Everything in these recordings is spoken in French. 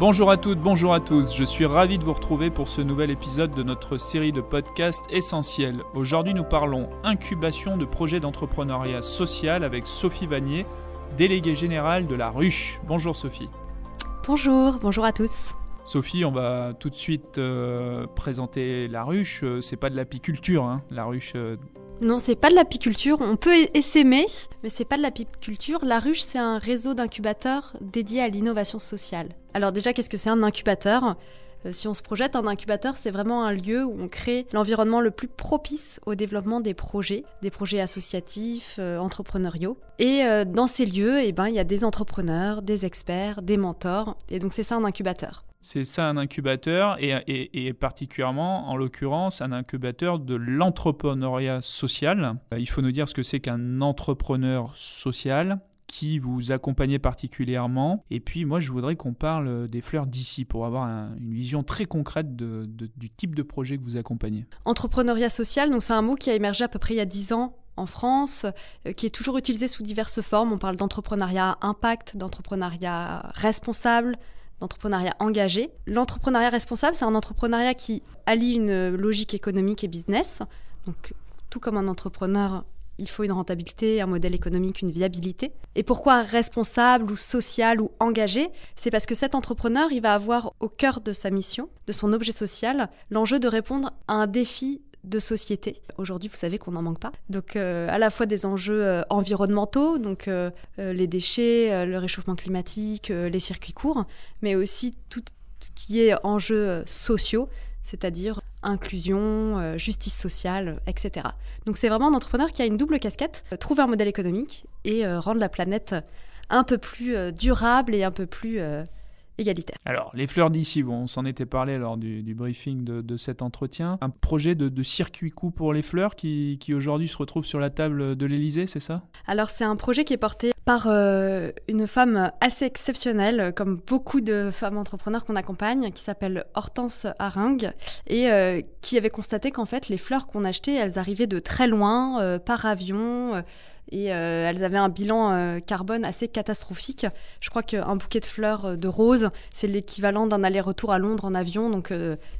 Bonjour à toutes, bonjour à tous, je suis ravi de vous retrouver pour ce nouvel épisode de notre série de podcasts essentiels. Aujourd'hui nous parlons incubation de projets d'entrepreneuriat social avec Sophie Vanier, déléguée générale de la Ruche. Bonjour Sophie. Bonjour, bonjour à tous. Sophie, on va tout de suite euh, présenter la ruche. Euh, c'est pas de l'apiculture, hein, la ruche. Euh. Non, c'est pas de l'apiculture. On peut essaimer, mais c'est pas de l'apiculture. La ruche, c'est un réseau d'incubateurs dédié à l'innovation sociale. Alors déjà, qu'est-ce que c'est un incubateur? Si on se projette, un incubateur, c'est vraiment un lieu où on crée l'environnement le plus propice au développement des projets, des projets associatifs, entrepreneuriaux. Et dans ces lieux, eh ben, il y a des entrepreneurs, des experts, des mentors. Et donc c'est ça un incubateur. C'est ça un incubateur et, particulièrement, en l'occurrence, un incubateur de l'entrepreneuriat social. Euh, il faut nous dire ce que c'est qu'un entrepreneur social qui vous accompagnait particulièrement. Et puis moi, je voudrais qu'on parle des fleurs d'ici pour avoir une vision très concrète du type de projet que vous accompagnez. Entrepreneuriat social, donc c'est un mot qui a émergé à peu près il y a 10 ans en France, euh, qui est toujours utilisé sous diverses formes. On parle d'entrepreneuriat impact, d'entrepreneuriat responsable, d'entrepreneuriat engagé. L'entrepreneuriat responsable, c'est un entrepreneuriat qui allie une logique économique et business. Donc, tout comme un entrepreneur, il faut une rentabilité, un modèle économique, une viabilité. Et pourquoi responsable ou social ou engagé? C'est parce que cet entrepreneur, il va avoir au cœur de sa mission, de son objet social, l'enjeu de répondre à un défi de société. Aujourd'hui, vous savez qu'on n'en manque pas. Donc, euh, à la fois des enjeux euh, environnementaux, donc euh, les déchets, le réchauffement climatique, les circuits courts, mais aussi tout ce qui est enjeux sociaux, c'est-à-dire inclusion, justice sociale, etc. Donc, c'est vraiment un entrepreneur qui a une double casquette, trouver un modèle économique et rendre la planète un peu plus durable et un peu plus égalitaire. Alors, les fleurs d'ici, bon, on s'en était parlé lors du, briefing de, cet entretien. Un projet de, circuit coup pour les fleurs qui, aujourd'hui se retrouve sur la table de l'Elysée, c'est ça? Alors, c'est un projet qui est porté par euh, une femme assez exceptionnelle, comme beaucoup de femmes entrepreneurs qu'on accompagne, qui s'appelle Hortense Haringue, et euh, qui avait constaté qu'en fait, les fleurs qu'on achetait, elles arrivaient de très loin, euh, par avion et euh, elles avaient un bilan euh, carbone assez catastrophique. Je crois qu'un bouquet de fleurs euh, de roses, c'est l'équivalent d'un aller-retour à Londres en avion, donc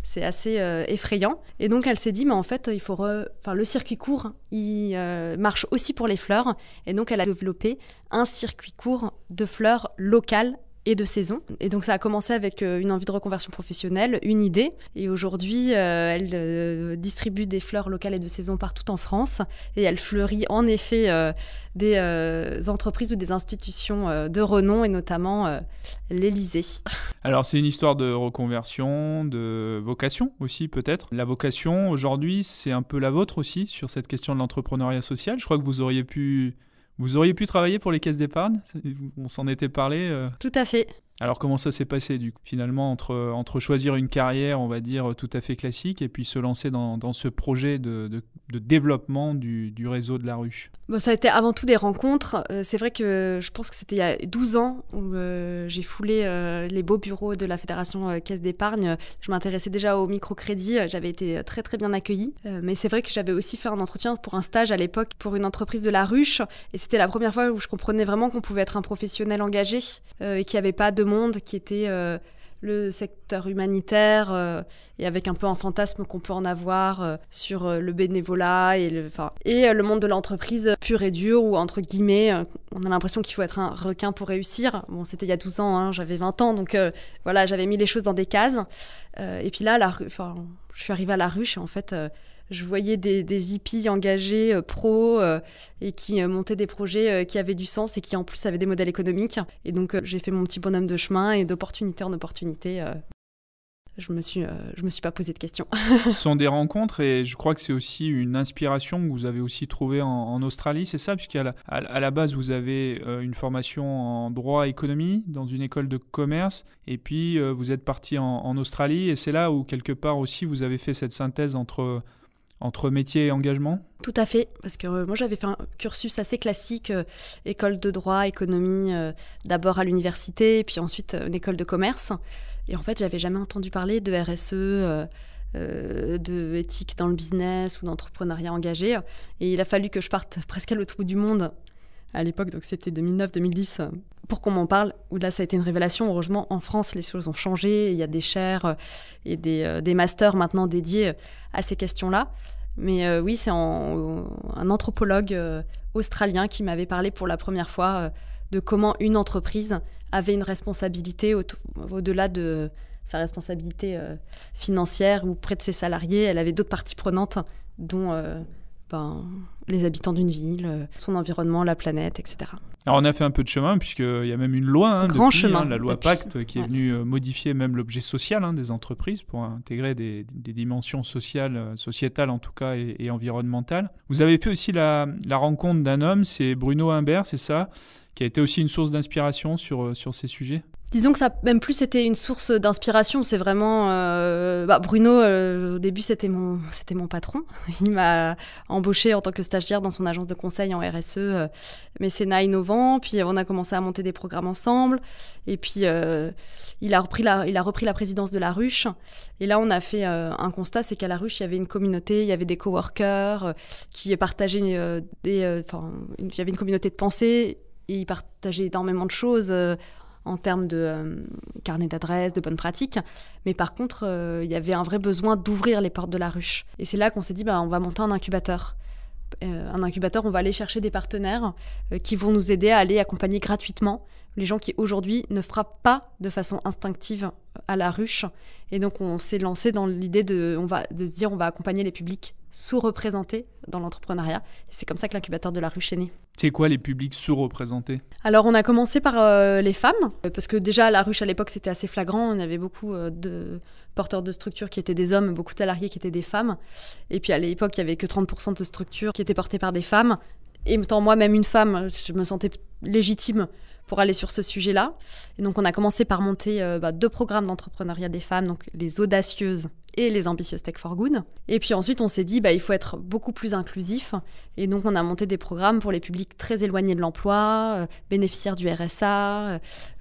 c'est assez effrayant. Et donc elle s'est dit, mais en fait, il faut enfin, le circuit court, il marche aussi pour les fleurs, et donc elle a développé un circuit court de fleurs locales et de saison. Et donc ça a commencé avec euh, une envie de reconversion professionnelle, une idée. Et aujourd'hui, euh, elle euh, distribue des fleurs locales et de saison partout en France. Et elle fleurit en effet des entreprises ou des institutions de renom, et notamment l'Élysée. Alors c'est une histoire de reconversion, de vocation aussi peut-être. La vocation aujourd'hui, c'est un peu la vôtre aussi sur cette question de l'entrepreneuriat social. Je crois que vous auriez pu vous auriez pu travailler pour les caisses d'épargne? On s'en était parlé. Euh. Tout à fait. Alors comment ça s'est passé finalement entre, entre choisir une carrière on va dire tout à fait classique et puis se lancer dans, dans ce projet de, de, développement du, du, réseau de la ruche? Bon, Ça a été avant tout des rencontres. Euh, c'est vrai que je pense que c'était il y a 12 ans où euh, j'ai foulé euh, les beaux bureaux de la Fédération Caisse d'épargne. Je m'intéressais déjà au microcrédit, j'avais été très très bien accueillie. mais c'est vrai que j'avais aussi fait un entretien pour un stage à l'époque pour une entreprise de la ruche et c'était la première fois où je comprenais vraiment qu'on pouvait être un professionnel engagé et qu'il n'y avait pas de monde qui était euh, le secteur humanitaire euh, et avec un peu un fantasme qu'on peut en avoir euh, sur le bénévolat et le, et le monde de l'entreprise pur et dur ou entre guillemets on a l'impression qu'il faut être un requin pour réussir. Bon, c'était il y a 12 ans, hein, j'avais 20 ans donc voilà, j'avais mis les choses dans des cases. et puis là, la, je suis arrivée à la ruche et en fait je voyais des, des hippies engagés, euh, pros, euh, et qui euh, montaient des projets qui avaient du sens et qui en plus avaient des modèles économiques. Et donc j'ai fait mon petit bonhomme de chemin et d'opportunité en opportunité. je me me suis pas posé de questions. Ce sont des rencontres et je crois que c'est aussi une inspiration que vous avez aussi trouvée en, Australie, c'est ça, puisqu'à la, à, la base vous avez une formation en droit économie dans une école de commerce et puis vous êtes parti en Australie et c'est là où quelque part aussi vous avez fait cette synthèse entre entre métier et engagement? Tout à fait, parce que moi j'avais fait un cursus assez classique, école de droit, économie, d'abord à l'université, puis ensuite une école de commerce. Et en fait, j'avais jamais entendu parler de RSE euh, de éthique dans le business ou d'entrepreneuriat engagé. Et il a fallu que je parte presque à l'autre bout du monde à l'époque, donc c'était 2009-2010, pour qu'on m'en parle. Où là, ça a été une révélation. Heureusement, en France, les choses ont changé. Il y a des chaires euh, et des, euh, des masters maintenant dédiés à ces questions-là. Mais oui, c'est un anthropologue australien qui m'avait parlé pour la première fois de comment une entreprise avait une responsabilité au-delà de sa responsabilité euh, financière ou près de ses salariés. Elle avait d'autres parties prenantes, dont euh, ben, les habitants d'une ville, euh, son environnement, la planète, etc. Alors on a fait un peu de chemin puisqu'il y a même une loi, hein, Grand chemin, hein, la loi Pacte, qui est venue modifier même l'objet social hein, des entreprises pour intégrer des, dimensions sociales, sociétales en tout cas et, environnementales. Vous avez fait aussi la, la rencontre d'un homme, c'est Bruno Humbert, c'est ça, qui a été aussi une source d'inspiration sur, sur ces sujets? Disons que ça, même plus c'était une source d'inspiration. C'est vraiment euh, bah, Bruno. Euh, au début, c'était mon, c'était mon patron. Il m'a embauché en tant que stagiaire dans son agence de conseil en RSE, euh, mécénat innovant. Puis on a commencé à monter des programmes ensemble. Et puis il a repris la, il a repris la présidence de la ruche. Et là, on a fait un constat, c'est qu'à la ruche, il y avait une communauté, il y avait des coworkers qui partageaient des, enfin, il y avait une communauté de pensée. Et ils partageaient énormément de choses en termes de euh, carnet d'adresses, de bonnes pratiques. Mais par contre, euh, il y avait un vrai besoin d'ouvrir les portes de la ruche. Et c'est là qu'on s'est dit, bah, on va monter un incubateur. Euh, un incubateur, on va aller chercher des partenaires qui vont nous aider à aller accompagner gratuitement les gens qui aujourd'hui ne frappent pas de façon instinctive à la ruche. Et donc on s'est lancé dans l'idée de, on va, de se dire on va accompagner les publics sous-représentés dans l'entrepreneuriat. Et c'est comme ça que l'incubateur de la ruche est né. C'est quoi les publics sous-représentés? Alors on a commencé par euh, les femmes, parce que déjà la ruche à l'époque c'était assez flagrant, on avait beaucoup euh, de porteurs de structures qui étaient des hommes, beaucoup de salariés qui étaient des femmes. Et puis à l'époque il y avait que 30% de structures qui étaient portées par des femmes. Et étant moi-même une femme, je me sentais légitime pour aller sur ce sujet-là. Et donc on a commencé par monter euh, bah, deux programmes d'entrepreneuriat des femmes, donc les audacieuses et les ambitieuses Tech for Good. Et puis ensuite, on s'est dit, bah, il faut être beaucoup plus inclusif. Et donc, on a monté des programmes pour les publics très éloignés de l'emploi, euh, bénéficiaires du RSA, euh,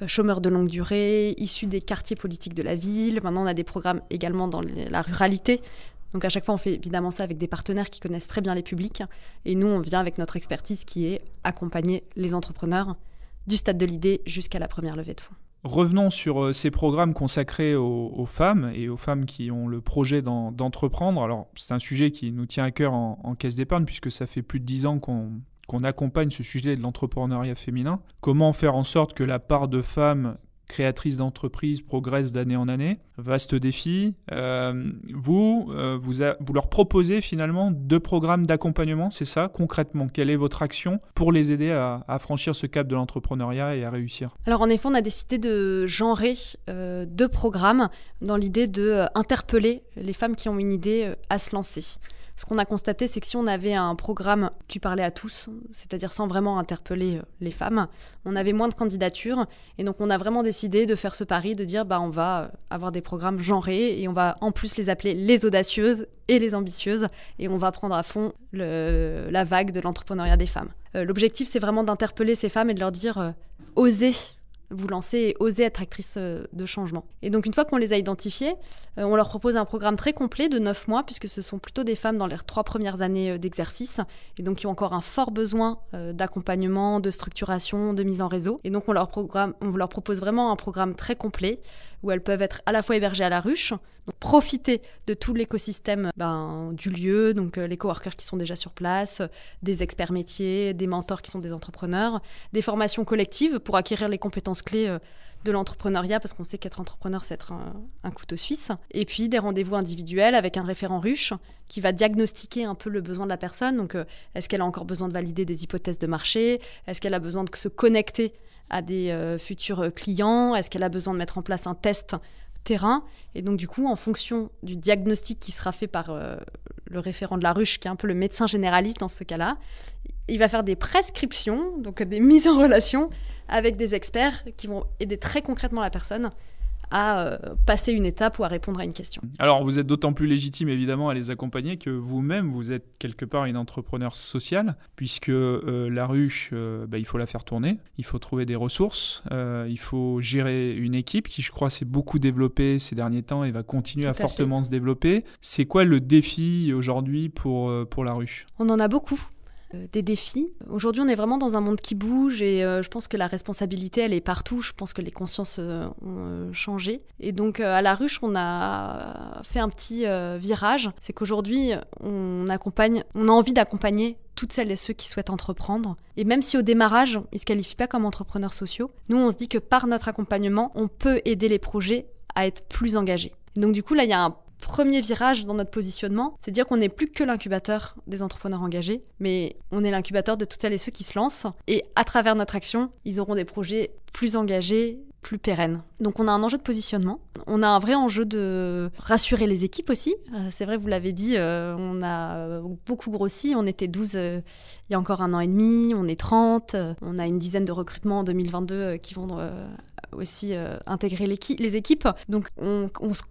chômeurs de longue durée, issus des quartiers politiques de la ville. Maintenant, on a des programmes également dans la ruralité. Donc, à chaque fois, on fait évidemment ça avec des partenaires qui connaissent très bien les publics. Et nous, on vient avec notre expertise qui est accompagner les entrepreneurs du stade de l'idée jusqu'à la première levée de fonds. Revenons sur euh, ces programmes consacrés aux, femmes et aux femmes qui ont le projet d'entreprendre. Alors, c'est un sujet qui nous tient à cœur en, caisse d'épargne, puisque ça fait plus de dix ans qu'on accompagne ce sujet de l'entrepreneuriat féminin. Comment faire en sorte que la part de femmes créatrice d'entreprise progresse d'année en année. Vaste défi. Euh, vous, euh, vous, vous, leur proposez finalement deux programmes d'accompagnement, c'est ça concrètement? Quelle est votre action pour les aider à, franchir ce cap de l'entrepreneuriat et à réussir? Alors en effet, on a décidé de genrer euh, deux programmes dans l'idée de interpeller les femmes qui ont une idée à se lancer ce qu'on a constaté, c'est que si on avait un programme qui parlait à tous, c'est-à-dire sans vraiment interpeller euh, les femmes, on avait moins de candidatures. Et donc, on a vraiment décidé de faire ce pari, de dire, bah, on va euh, avoir des programmes genrés et on va en plus les appeler les audacieuses et les ambitieuses. Et on va prendre à fond la vague de l'entrepreneuriat des femmes. Euh, l'objectif, c'est vraiment d'interpeller ces femmes et de leur dire, osez vous lancer et oser être actrice euh, de changement. Et donc une fois qu'on les a identifiées, euh, on leur propose un programme très complet de 9 mois, puisque ce sont plutôt des femmes dans leurs trois premières années euh, d'exercice, et donc qui ont encore un fort besoin d'accompagnement, de structuration, de mise en réseau. Et donc on leur, programme, on leur propose vraiment un programme très complet, où elles peuvent être à la fois hébergées à la ruche, donc profiter de tout l'écosystème ben, du lieu, donc les coworkers qui sont déjà sur place, des experts métiers, des mentors qui sont des entrepreneurs, des formations collectives pour acquérir les compétences clés euh, de l'entrepreneuriat, parce qu'on sait qu'être entrepreneur, c'est être un, couteau suisse. Et puis des rendez-vous individuels avec un référent ruche qui va diagnostiquer un peu le besoin de la personne. Donc, euh, est-ce qu'elle a encore besoin de valider des hypothèses de marché? Est-ce qu'elle a besoin de se connecter à des euh, futurs clients? Est-ce qu'elle a besoin de mettre en place un test terrain? Et donc, du coup, en fonction du diagnostic qui sera fait par le référent de la ruche, qui est un peu le médecin généraliste dans ce cas-là, il va faire des prescriptions, donc des mises en relation avec des experts qui vont aider très concrètement la personne à euh, passer une étape ou à répondre à une question. Alors vous êtes d'autant plus légitime évidemment à les accompagner que vous-même vous êtes quelque part une entrepreneur sociale puisque euh, la ruche euh, bah, il faut la faire tourner, il faut trouver des ressources, il faut gérer une équipe qui je crois s'est beaucoup développée ces derniers temps et va continuer à, fortement se développer. C'est quoi le défi aujourd'hui pour, pour la ruche? On en a beaucoup. Euh, des défis. Aujourd'hui, on est vraiment dans un monde qui bouge et euh, je pense que la responsabilité, elle est partout. Je pense que les consciences euh, ont changé. Et donc, à la ruche, on a fait un petit virage. C'est qu'aujourd'hui, on accompagne, on a envie d'accompagner toutes celles et ceux qui souhaitent entreprendre. Et même si au démarrage, ils ne se qualifient pas comme entrepreneurs sociaux, nous, on se dit que par notre accompagnement, on peut aider les projets à être plus engagés. donc, du coup, là, il y a un premier virage dans notre positionnement, c'est dire qu'on n'est plus que l'incubateur des entrepreneurs engagés, mais on est l'incubateur de toutes celles et ceux qui se lancent. Et à travers notre action, ils auront des projets plus engagés, plus pérennes. Donc on a un enjeu de positionnement. On a un vrai enjeu de rassurer les équipes aussi. Euh, c'est vrai, vous l'avez dit, euh, on a beaucoup grossi. On était 12 euh, il y a encore un an et demi, on est 30. on a une dizaine de recrutements en 2022 qui vont aussi euh, intégrer les équipes. Donc on,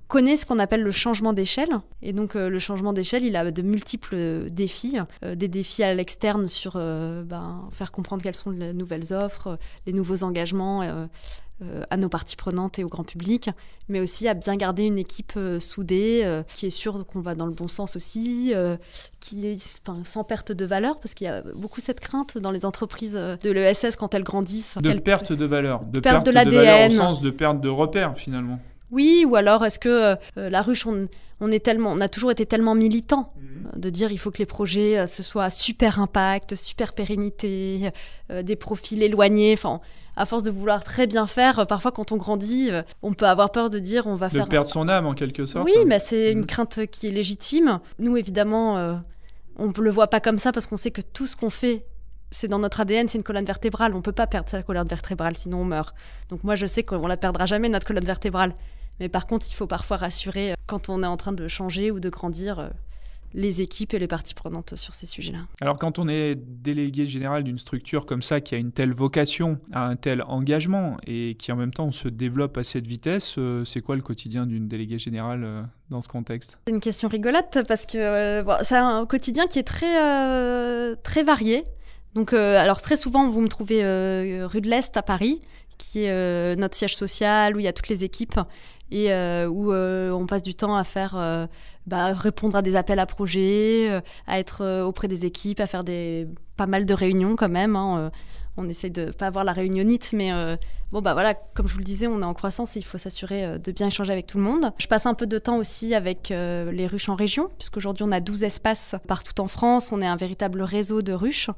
connaît ce qu'on appelle le changement d'échelle. Et donc euh, le changement d'échelle, il a de multiples défis. Euh, des défis à l'externe sur ben, faire comprendre quelles sont les nouvelles offres, les nouveaux engagements à nos parties prenantes et au grand public, mais aussi à bien garder une équipe euh, soudée, euh, qui est sûre qu'on va dans le bon sens aussi, qui est sans perte de valeur, parce qu'il y a beaucoup cette crainte dans les entreprises de l'ESS quand elles grandissent. De perte de valeur, de perte, de l'ADN. Au sens de perte de repère finalement. Oui, ou alors est-ce que la ruche, on, est tellement, on a toujours été tellement militant mhm. De dire il faut que les projets ce soit super impact, super pérennité, des profils éloignés. Enfin, à force de vouloir très bien faire, euh, parfois quand on grandit, euh, on peut avoir peur de dire on va de faire. perdre son âme en quelque sorte. Oui, mais c'est une mm. crainte qui est légitime. Nous, évidemment, euh, on ne le voit pas comme ça parce qu'on sait que tout ce qu'on fait, c'est dans notre ADN, c'est une colonne vertébrale. On ne peut pas perdre sa colonne vertébrale, sinon on meurt. Donc moi, je sais qu'on la perdra jamais, notre colonne vertébrale. Mais par contre, il faut parfois rassurer quand on est en train de changer ou de grandir les équipes et les parties prenantes sur ces sujets-là. Alors quand on est délégué général d'une structure comme ça, qui a une telle vocation, a un tel engagement et qui en même temps se développe à cette vitesse, euh, c'est quoi le quotidien d'une déléguée générale euh, dans ce contexte? C'est une question rigolote parce que euh, c'est un quotidien qui est très, très varié. Donc, alors très souvent, vous me trouvez rue de l'Est à Paris, qui est notre siège social où il y a toutes les équipes et où on passe du temps à faire bah, répondre à des appels à projets, euh, à être euh, auprès des équipes, à faire des pas mal de réunions quand même. Hein, euh. on essaie de pas avoir la réunionnite, mais bon bah voilà, comme je vous le disais, on est en croissance et il faut s'assurer de bien échanger avec tout le monde. Je passe un peu de temps aussi avec les ruches en région, puisqu'aujourd'hui on a 12 espaces partout en France, on est un véritable réseau de ruches.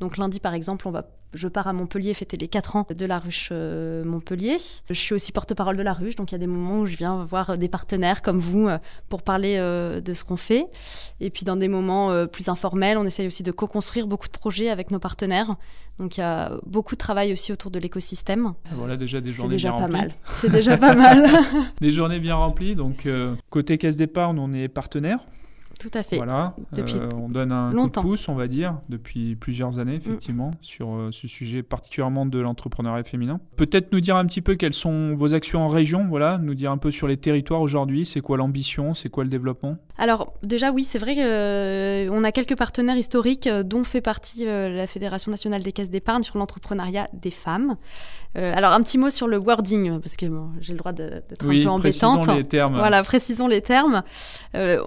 Donc lundi par exemple, on va je pars à Montpellier fêter les 4 ans de la ruche euh, Montpellier. Je suis aussi porte-parole de la ruche, donc il y a des moments où je viens voir des partenaires comme vous euh, pour parler euh, de ce qu'on fait. Et puis dans des moments plus informels, on essaye aussi de co-construire beaucoup de projets avec nos partenaires. Donc il y a beaucoup de travail aussi autour de l'écosystème. Voilà déjà des journées déjà bien pas Mal. C'est déjà pas mal. des journées bien remplies. Donc côté caisse d'épargne, on est partenaire. Tout à fait. Voilà, depuis euh, on donne un coup de pouce, on va dire, depuis plusieurs années, effectivement, mm. sur euh, ce sujet particulièrement de l'entrepreneuriat féminin. Peut-être nous dire un petit peu quelles sont vos actions en région, voilà, nous dire un peu sur les territoires aujourd'hui, c'est quoi l'ambition, c'est quoi le développement? Alors déjà oui, c'est vrai qu'on euh, a quelques partenaires historiques dont fait partie la Fédération nationale des caisses d'épargne sur l'entrepreneuriat des femmes. alors un petit mot sur le wording, parce que j'ai le droit d'être un peu embêtante. Précisons les termes. Voilà, précisons les termes.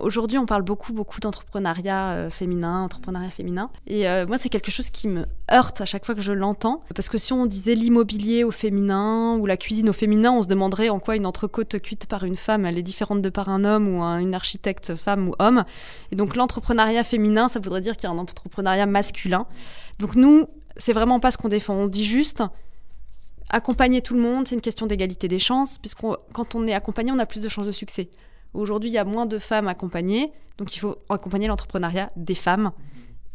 aujourd'hui on parle beaucoup beaucoup, d'entrepreneuriat euh, féminin, entrepreneuriat féminin. Et euh, moi, c'est quelque chose qui me heurte à chaque fois que je l'entends. Parce que si on disait l'immobilier au féminin ou la cuisine au féminin, on se demanderait en quoi une entrecôte cuite par une femme, elle est différente de par un homme ou une architecte femme ou homme. Et donc, l'entrepreneuriat féminin, ça voudrait dire qu'il y a un entrepreneuriat masculin. Donc, nous, c'est vraiment pas ce qu'on défend. On dit juste accompagner tout le monde, c'est une question d'égalité des chances, puisque quand on est accompagné, on a plus de chances de succès. Aujourd'hui, il y a moins de femmes accompagnées, donc il faut accompagner l'entrepreneuriat des femmes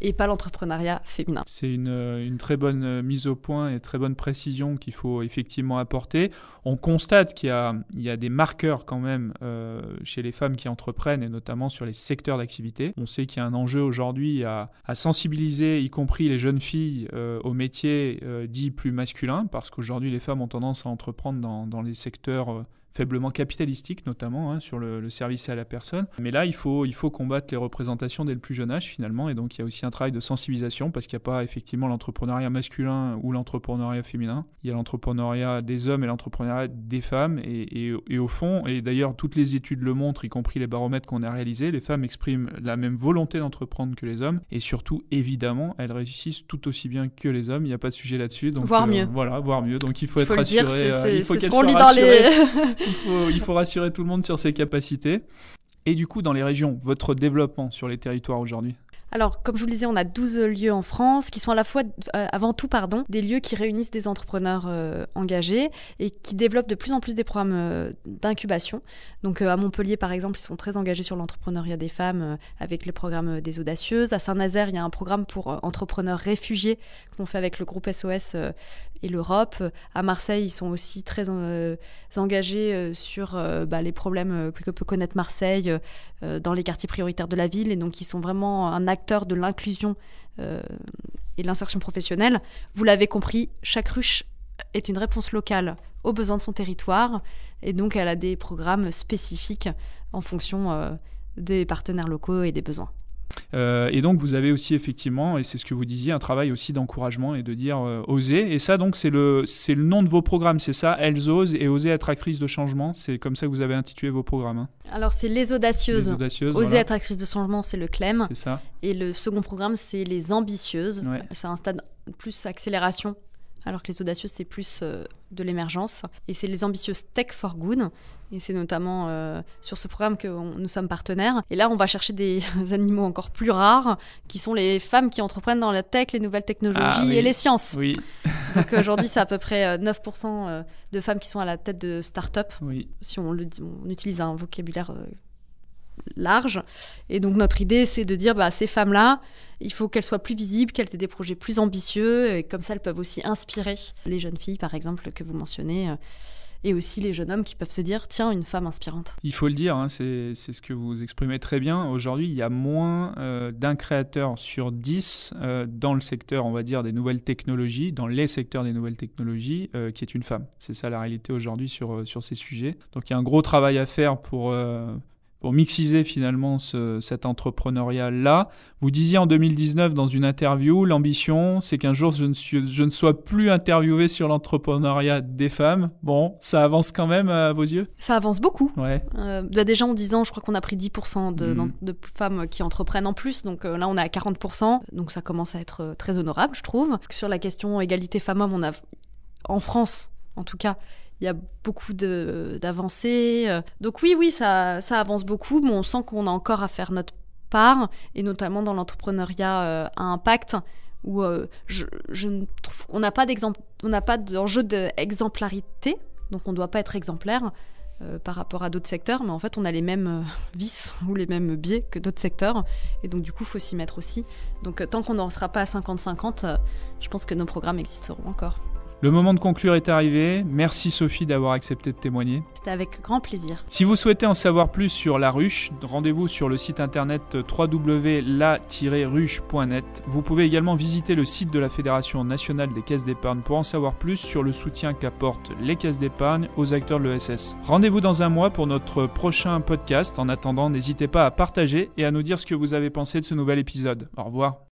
et pas l'entrepreneuriat féminin. C'est une, une, très bonne euh, mise au point et très bonne précision qu'il faut effectivement apporter. On constate qu'il y, y, a des marqueurs quand même euh, chez les femmes qui entreprennent et notamment sur les secteurs d'activité. On sait qu'il y a un enjeu aujourd'hui à, à, sensibiliser, y compris les jeunes filles, euh, aux métiers dits plus masculins parce qu'aujourd'hui les femmes ont tendance à entreprendre dans, dans les secteurs faiblement capitalistique notamment hein, sur le, service à la personne. Mais là, il faut, il faut combattre les représentations dès le plus jeune âge finalement, et donc il y a aussi un travail de sensibilisation parce qu'il n'y a pas effectivement l'entrepreneuriat masculin ou l'entrepreneuriat féminin. Il y a l'entrepreneuriat des hommes et l'entrepreneuriat des femmes, et, et, au fond, et d'ailleurs toutes les études le montrent, y compris les baromètres qu'on a réalisés, les femmes expriment la même volonté d'entreprendre que les hommes, et surtout évidemment, elles réussissent tout aussi bien que les hommes. Il n'y a pas de sujet là-dessus. Donc, voire mieux. Voilà, voire mieux. Donc il faut être rassuré. il faut qu'elles soient rassurées. il, faut, rassurer tout le monde sur ses capacités. Et du coup, dans les régions, votre développement sur les territoires aujourd'hui? Alors, comme je vous le disais, on a 12 lieux en France qui sont à la fois, euh, avant tout, pardon, des lieux qui réunissent des entrepreneurs euh, engagés et qui développent de plus en plus des programmes euh, d'incubation. Donc, à Montpellier, par exemple, ils sont très engagés sur l'entrepreneuriat des femmes avec les programmes des audacieuses. À Saint-Nazaire, il y a un programme pour entrepreneurs réfugiés qu'on fait avec le groupe SOS et l'Europe. À Marseille, ils sont aussi très engagés sur bah, les problèmes que peut connaître Marseille dans les quartiers prioritaires de la ville. Et donc, ils sont vraiment un acteur de l'inclusion euh, et de l'insertion professionnelle. Vous l'avez compris, chaque ruche est une réponse locale aux besoins de son territoire et donc elle a des programmes spécifiques en fonction euh, des partenaires locaux et des besoins. Euh, et donc vous avez aussi effectivement, et c'est ce que vous disiez, un travail aussi d'encouragement et de dire euh, oser. Et ça donc c'est le, c'est le nom de vos programmes, c'est ça Elles osent et oser être actrices de changement. C'est comme ça que vous avez intitulé vos programmes. Hein. Alors c'est les audacieuses. Oser être actrice de changement, c'est le CLEM. C'est ça. Et le second programme, c'est les ambitieuses. C'est un stade plus accélération alors que les audacieuses, c'est plus euh, de l'émergence. Et c'est les ambitieuses Tech for Good. Et c'est notamment euh, sur ce programme que nous sommes partenaires. Et là, on va chercher des animaux encore plus rares, qui sont les femmes qui entreprennent dans la tech, les nouvelles technologies ah et les sciences. Oui. Donc aujourd'hui, c'est à peu près 9% euh, de femmes qui sont à la tête de start-up. Oui. Si on, le, on utilise un vocabulaire large. Et donc notre idée, c'est de dire, bah, ces femmes-là, il faut qu'elles soient plus visibles, qu'elles aient des projets plus ambitieux, et comme ça, elles peuvent aussi inspirer les jeunes filles, par exemple, que vous mentionnez. Euh, et aussi les jeunes hommes qui peuvent se dire tiens une femme inspirante. Il faut le dire, hein, c'est ce que vous exprimez très bien. Aujourd'hui, il y a moins euh, d'un créateur sur dix euh, dans le secteur, on va dire, des nouvelles technologies, dans les secteurs des nouvelles technologies, qui est une femme. C'est ça la réalité aujourd'hui sur, sur ces sujets. Donc il y a un gros travail à faire pour pour mixiser finalement cet entrepreneuriat-là. Vous disiez en 2019 dans une interview, l'ambition, c'est qu'un jour je ne, je ne sois plus interviewé sur l'entrepreneuriat des femmes. Bon, ça avance quand même à vos yeux? Ça avance beaucoup. Ouais. Euh, bah déjà en 10 ans, je crois qu'on a pris 10% de, mm. de, femmes qui entreprennent en plus. Donc euh, là, on est à 40%. Donc ça commence à être euh, très honorable, je trouve. Sur la question égalité femmes-hommes, on a, en France en tout cas, il y a beaucoup d'avancées. Euh. Donc oui, oui, ça, ça avance beaucoup, mais on sent qu'on a encore à faire notre part, et notamment dans l'entrepreneuriat euh, à impact, où euh, je, je trouve on n'a pas d'exemple, on n'a pas d'enjeu d'exemplarité, donc on ne doit pas être exemplaire. par rapport à d'autres secteurs, mais en fait on a les mêmes vices ou les mêmes biais que d'autres secteurs, et donc du coup il faut s'y mettre aussi. Donc tant qu'on n'en sera pas à 50-50, je pense que nos programmes existeront encore. Le moment de conclure est arrivé. Merci Sophie d'avoir accepté de témoigner. C'était avec grand plaisir. Si vous souhaitez en savoir plus sur la ruche, rendez-vous sur le site internet www.la-ruche.net. Vous pouvez également visiter le site de la Fédération nationale des caisses d'épargne pour en savoir plus sur le soutien qu'apportent les caisses d'épargne aux acteurs de l'ESS. Rendez-vous dans un mois pour notre prochain podcast. En attendant, n'hésitez pas à partager et à nous dire ce que vous avez pensé de ce nouvel épisode. Au revoir.